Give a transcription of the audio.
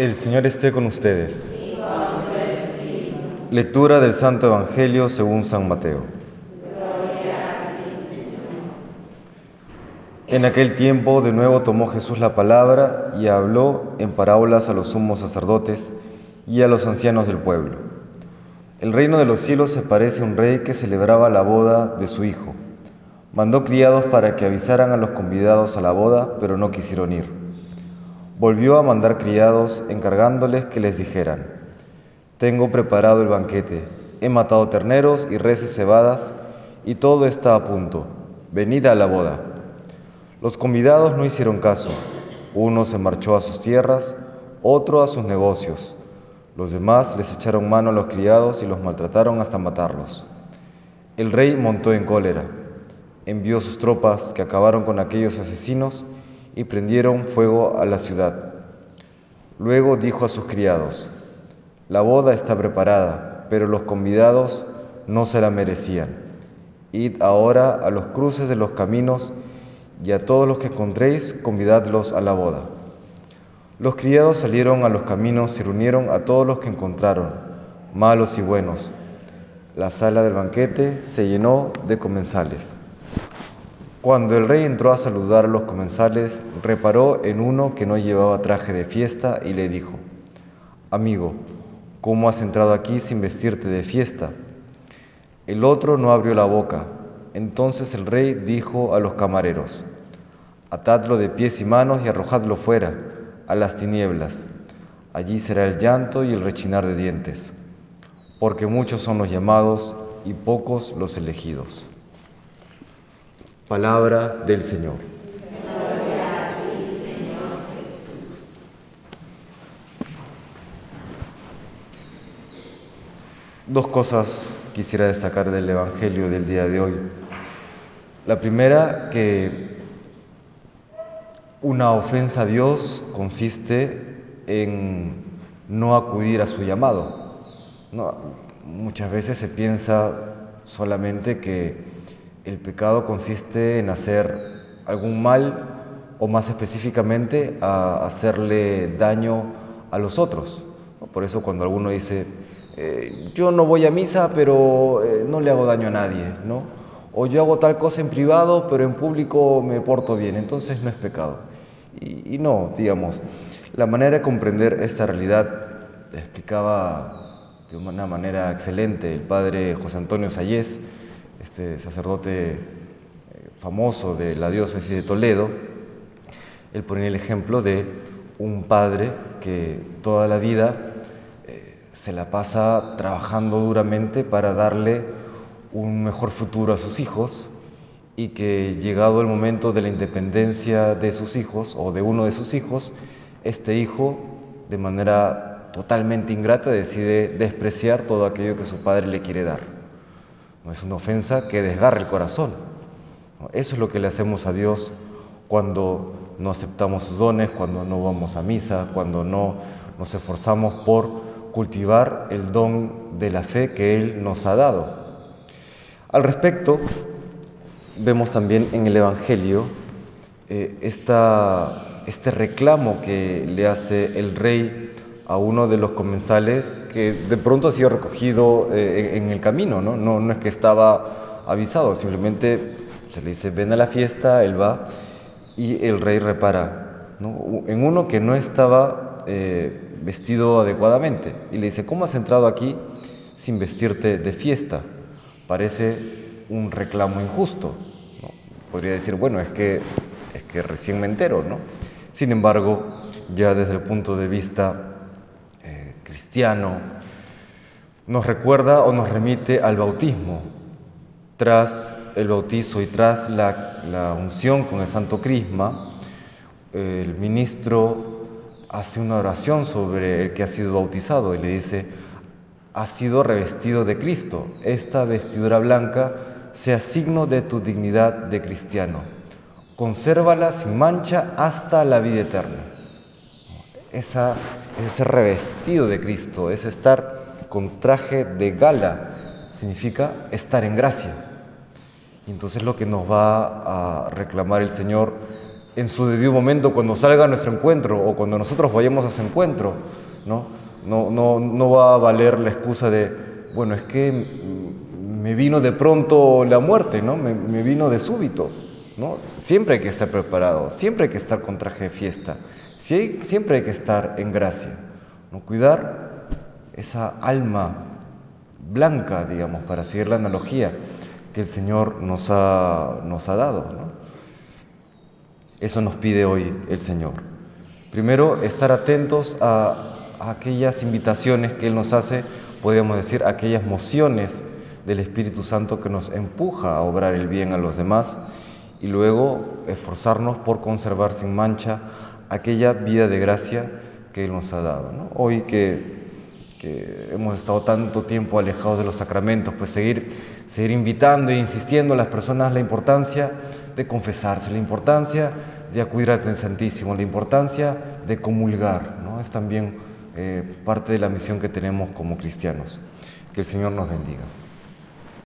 El Señor esté con ustedes. Lectura del Santo Evangelio según San Mateo. En aquel tiempo de nuevo tomó Jesús la palabra y habló en parábolas a los sumos sacerdotes y a los ancianos del pueblo. El reino de los cielos se parece a un rey que celebraba la boda de su hijo. Mandó criados para que avisaran a los convidados a la boda, pero no quisieron ir. Volvió a mandar criados encargándoles que les dijeran, Tengo preparado el banquete, he matado terneros y reses cebadas, y todo está a punto. Venid a la boda. Los convidados no hicieron caso. Uno se marchó a sus tierras, otro a sus negocios. Los demás les echaron mano a los criados y los maltrataron hasta matarlos. El rey montó en cólera envió sus tropas que acabaron con aquellos asesinos y prendieron fuego a la ciudad. Luego dijo a sus criados, la boda está preparada, pero los convidados no se la merecían. Id ahora a los cruces de los caminos y a todos los que encontréis, convidadlos a la boda. Los criados salieron a los caminos y reunieron a todos los que encontraron, malos y buenos. La sala del banquete se llenó de comensales. Cuando el rey entró a saludar a los comensales, reparó en uno que no llevaba traje de fiesta y le dijo, Amigo, ¿cómo has entrado aquí sin vestirte de fiesta? El otro no abrió la boca. Entonces el rey dijo a los camareros, Atadlo de pies y manos y arrojadlo fuera, a las tinieblas. Allí será el llanto y el rechinar de dientes, porque muchos son los llamados y pocos los elegidos. Palabra del Señor. Dos cosas quisiera destacar del Evangelio del día de hoy. La primera, que una ofensa a Dios consiste en no acudir a su llamado. muchas veces se piensa solamente que el pecado consiste en hacer algún mal o más específicamente a hacerle daño a los otros. Por eso cuando alguno dice, eh, yo no voy a misa pero eh, no le hago daño a nadie, ¿no? o yo hago tal cosa en privado pero en público me porto bien, entonces no es pecado. Y, no, digamos, la manera de comprender esta realidad la explicaba de una manera excelente el padre José Antonio Sayés, este sacerdote eh, famoso de la diócesis de Toledo, él ponía el ejemplo de un padre que toda la vida eh, se la pasa trabajando duramente para darle un mejor futuro a sus hijos y que llegado el momento de la independencia de sus hijos o de uno de sus hijos, este hijo de manera totalmente ingrata decide despreciar todo aquello que su padre le quiere dar. No es una ofensa que desgarre el corazón. Eso es lo que le hacemos a Dios cuando no aceptamos sus dones, cuando no vamos a misa, cuando no nos esforzamos por cultivar el don de la fe que Él nos ha dado. Al respecto, vemos también en el Evangelio eh, este reclamo que le hace el rey a uno de los comensales que de pronto ha sido recogido eh, en, el camino, ¿no? ¿no? es que estaba avisado, simplemente se le dice ven a la fiesta, él va y el rey repara en uno que no estaba eh, vestido adecuadamente y le dice, ¿cómo has entrado aquí sin vestirte de fiesta? Parece un reclamo injusto. Podría decir, bueno, es que, es que recién me entero, ¿no? Sin embargo, ya desde el punto de vista cristiano nos recuerda o nos remite al bautismo. Tras el bautizo y tras la, unción con el Santo Crisma, el ministro hace una oración sobre el que ha sido bautizado y le dice, ha sido revestido de Cristo. Esta vestidura blanca sea signo de tu dignidad de cristiano. Consérvala sin mancha hasta la vida eterna esa, ese revestido de Cristo, es estar con traje de gala, significa estar en gracia. Y entonces lo que nos va a reclamar el Señor en su debido momento cuando salga a nuestro encuentro o cuando nosotros vayamos a ese encuentro. ¿no? No, no, no va a valer la excusa de, bueno, es que me vino de pronto la muerte, ¿no? me vino de súbito. Siempre hay que estar preparado, siempre hay que estar con traje de fiesta, siempre hay que estar en gracia. ¿no? Cuidar esa alma blanca, digamos, para seguir la analogía que el Señor nos ha, dado. Eso nos pide hoy el Señor. Primero, estar atentos a, aquellas invitaciones que Él nos hace, podríamos decir, aquellas mociones del Espíritu Santo que nos empuja a obrar el bien a los demás y luego esforzarnos por conservar sin mancha aquella vida de gracia que Él nos ha dado. Hoy que, hemos estado tanto tiempo alejados de los sacramentos, pues seguir, seguir invitando e insistiendo a las personas la importancia de confesarse, la importancia de acudir al Santísimo, la importancia de comulgar, ¿no? es también eh, parte de la misión que tenemos como cristianos. Que el Señor nos bendiga.